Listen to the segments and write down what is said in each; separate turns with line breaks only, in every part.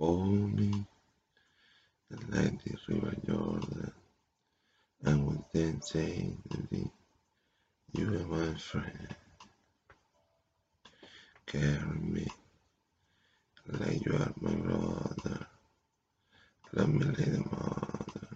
me like the river Jordan. And would then say to thee, You are my friend. Carry me like you are my brother. Love me like a mother.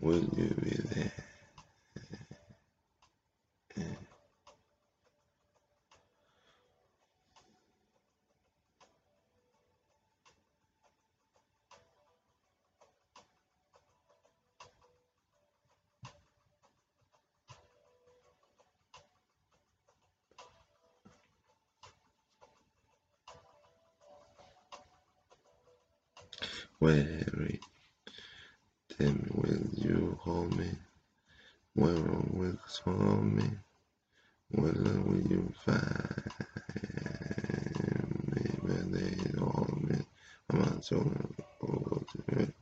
Will you be there? Weary, me, will you hold me? Where will you hold me? Where will you find me? They hold me? I'm not so over to it.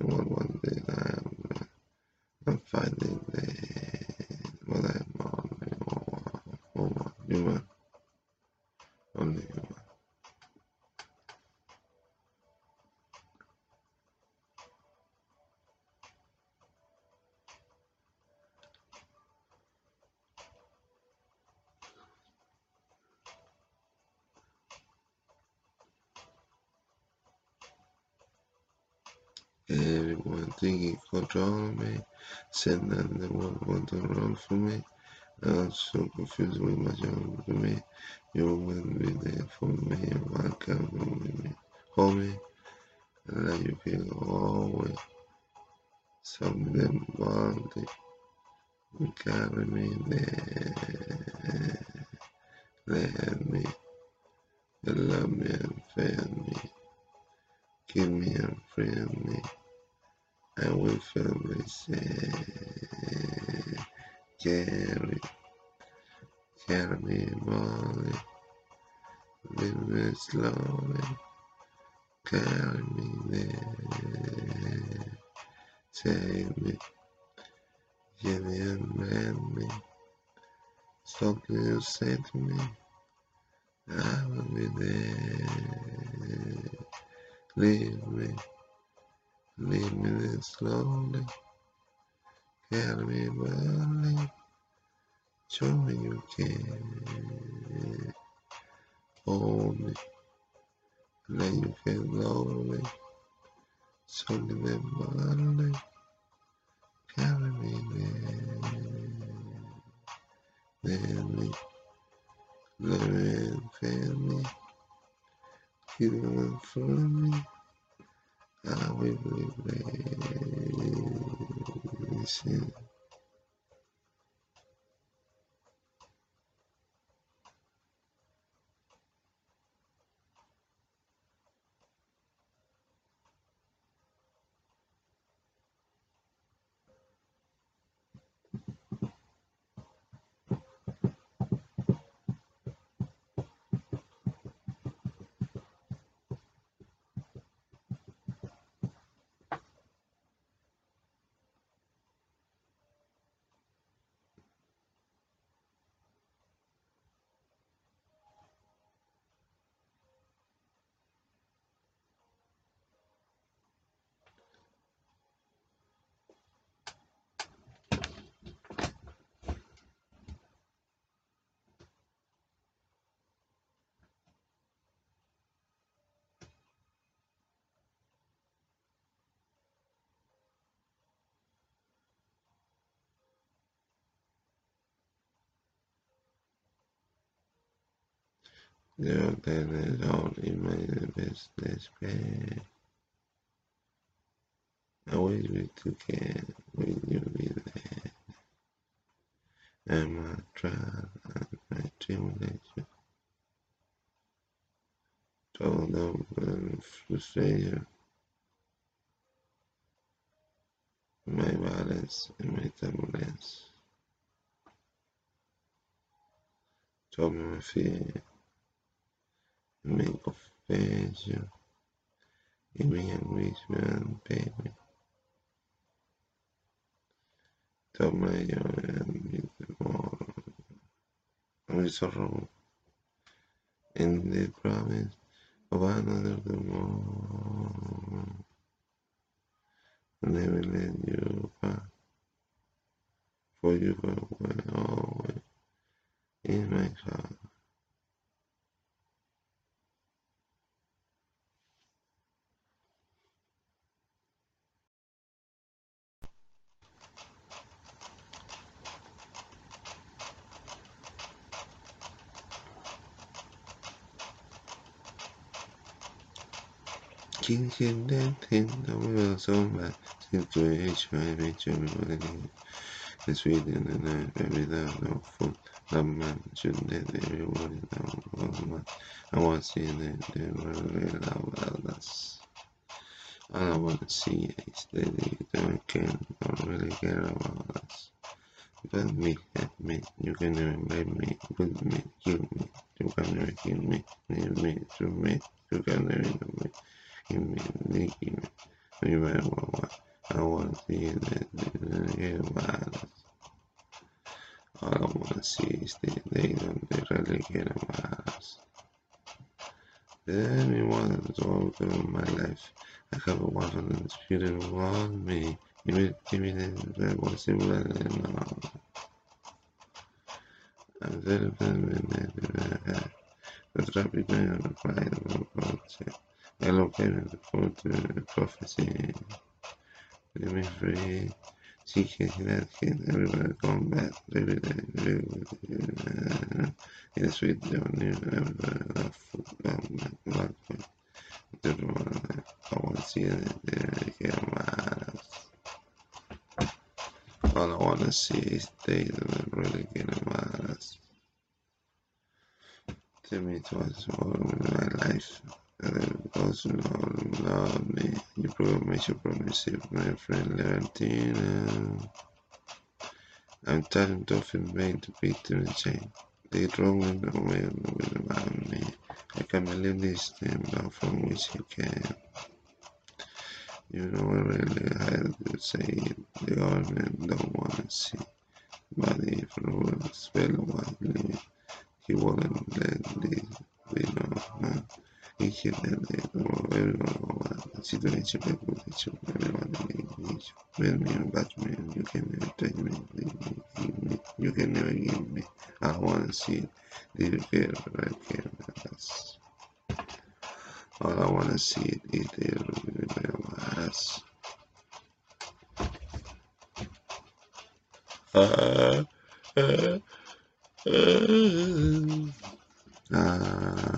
And one one day I'm, I'm finding the what I'm on the oh, oh, you man, only you man. Everyone thinking control me, send them the world want to run for me. I'm so confused with my job to me. You will be there for me, you will come with me. Hold me, and let you feel always. Some of them body will carry me there. Let me, love me and fail me. Give me and friend me. I will firmly say, carry, carry me Molly, live me slowly, carry me there, take me, give me and man me, something you say to me, I will be there, leave me, leave me there slowly, carry me Molly, show me you can, hold me, let you feel lonely. Something that Molly carry me there, me, let me fail me, on from me, I will be blessed. Girl, that is only my business, babe. I wish we together when you be there. And my trial and my tribulation. Told them and frustration. My violence and my turbulence. Told my fear. Me enrichment, baby. Told my joy and more. Sorrow. And the promise of another the more. Never let you pass, for you were always in my heart. King him then in the world so bad situation I reach everybody is reading and I without no food. That man shouldn't let everybody know. I want to see they were about us. Want to see don't care, don't really care about us. But me, at me, you can never let me, with me, kill me. You can never kill me, leave me, to me, you can never kill me. You better want I want to see that about us. All I want to see is that they don't really care about us. Everyone is all through my life. I have a and the spirit all me. Give me the was similar and all. I'm very very very the traffic on the flight of the culture. I located the photo prophecy. She can that can everywhere going back. Baby, baby, it's sweet down there. Everywhere. Like, I want to see it my eyes. All I want to see is they that really get eyes. Tell me twice more in my life. And me. You promise, you promise, my friend Leontina. I'm tired of to beat to the chain. They wrong in the way about me. I can believe this thing love from which he came. You know, I really had to say. The government don't want to see. But if world spell widely, he wouldn't let this be known. He let it know everyone situation with each everyone in each. When me about me, you can never take me, give me, you can never give me. I want to see the care right care us. All I want to see is the us. Uh, uh, uh,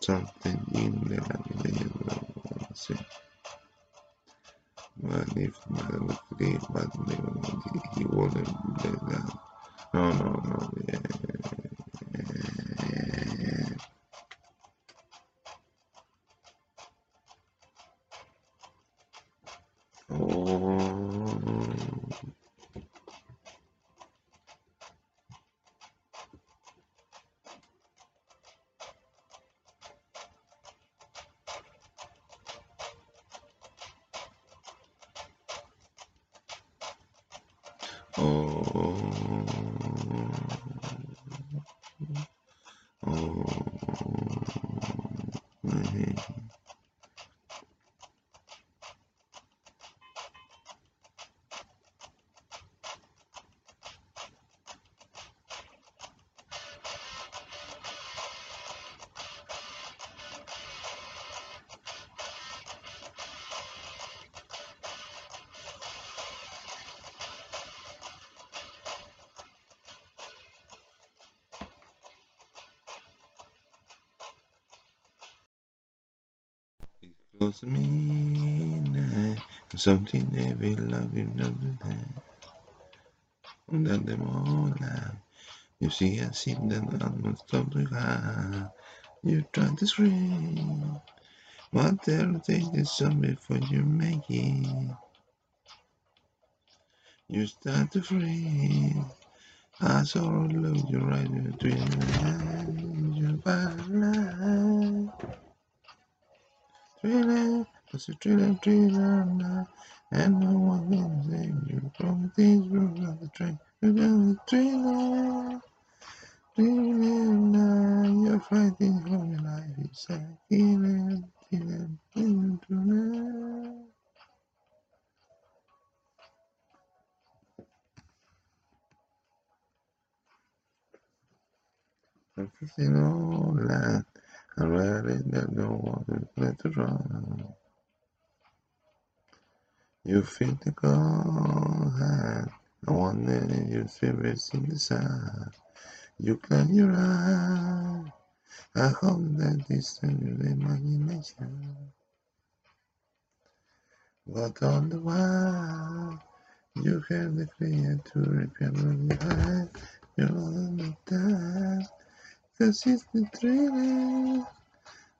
something in there say but if day but he wouldn't do that no no no yeah. Oh my Close to now. Something every love you know. Under them all out. You see, I see that almost must stop the car. You try to scream. But they'll take this song before you make it. You start to freeze. I saw a look you right between your eyes. Cause you're trailer, trailer now, and no one can save you from the things we of the train. You're the trailer now, you're fighting for your life. It's a killer, killer, killer tonight. Everything all that, I'm ready that no one will let it run. You feel the cold hand, I wonder if your favorite's in the sun. You close your eyes, I hope that this is your imagination. But on the while, you have the creature remember behind, you're on the time, cause it's the thriller.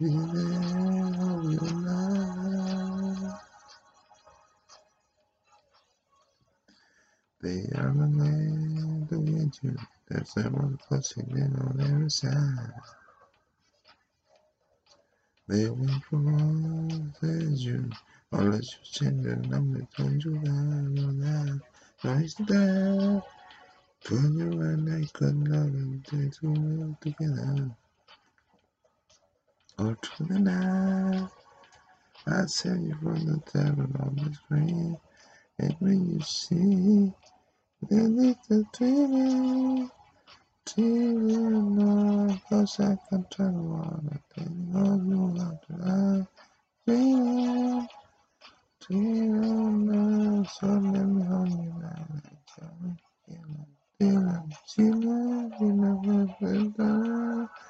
They are the to get you. There's someone closing in on every side. They went from all you. Unless you change the number, don't you lie on that. Nice there. Turn you and I could love and take to live together. Night. I save you from the terror on the screen. And when you see the little dreaming, dreaming now, cause I can turn and tell you to lie. Dreaming, dreaming now, so let me hold you now. Tell me, feeling, feeling, feeling, feeling, feeling, cause it's the dreaming. Dreaming now, you're like I'm trying to want you. I'm lost in this land to find dreaming. Dreaming now, so let me hold you like the child. Feeling, feeling, ah. Then it's fell across the line. They meet no one. He goes to the car. They took car. He was actually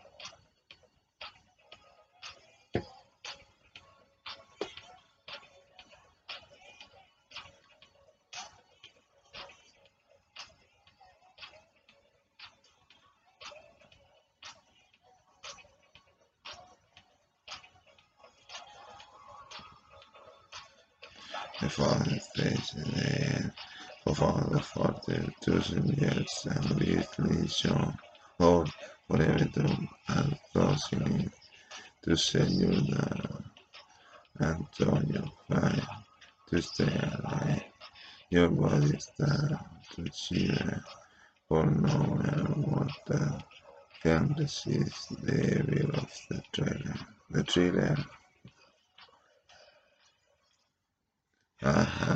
The following stage in the end of all the thousand years and recently shown hold whatever to and causing to send you the Antonio fine to stay alive. Your body start to shiver for no matter what the can resist the evil of the trailer. The trailer. Ah.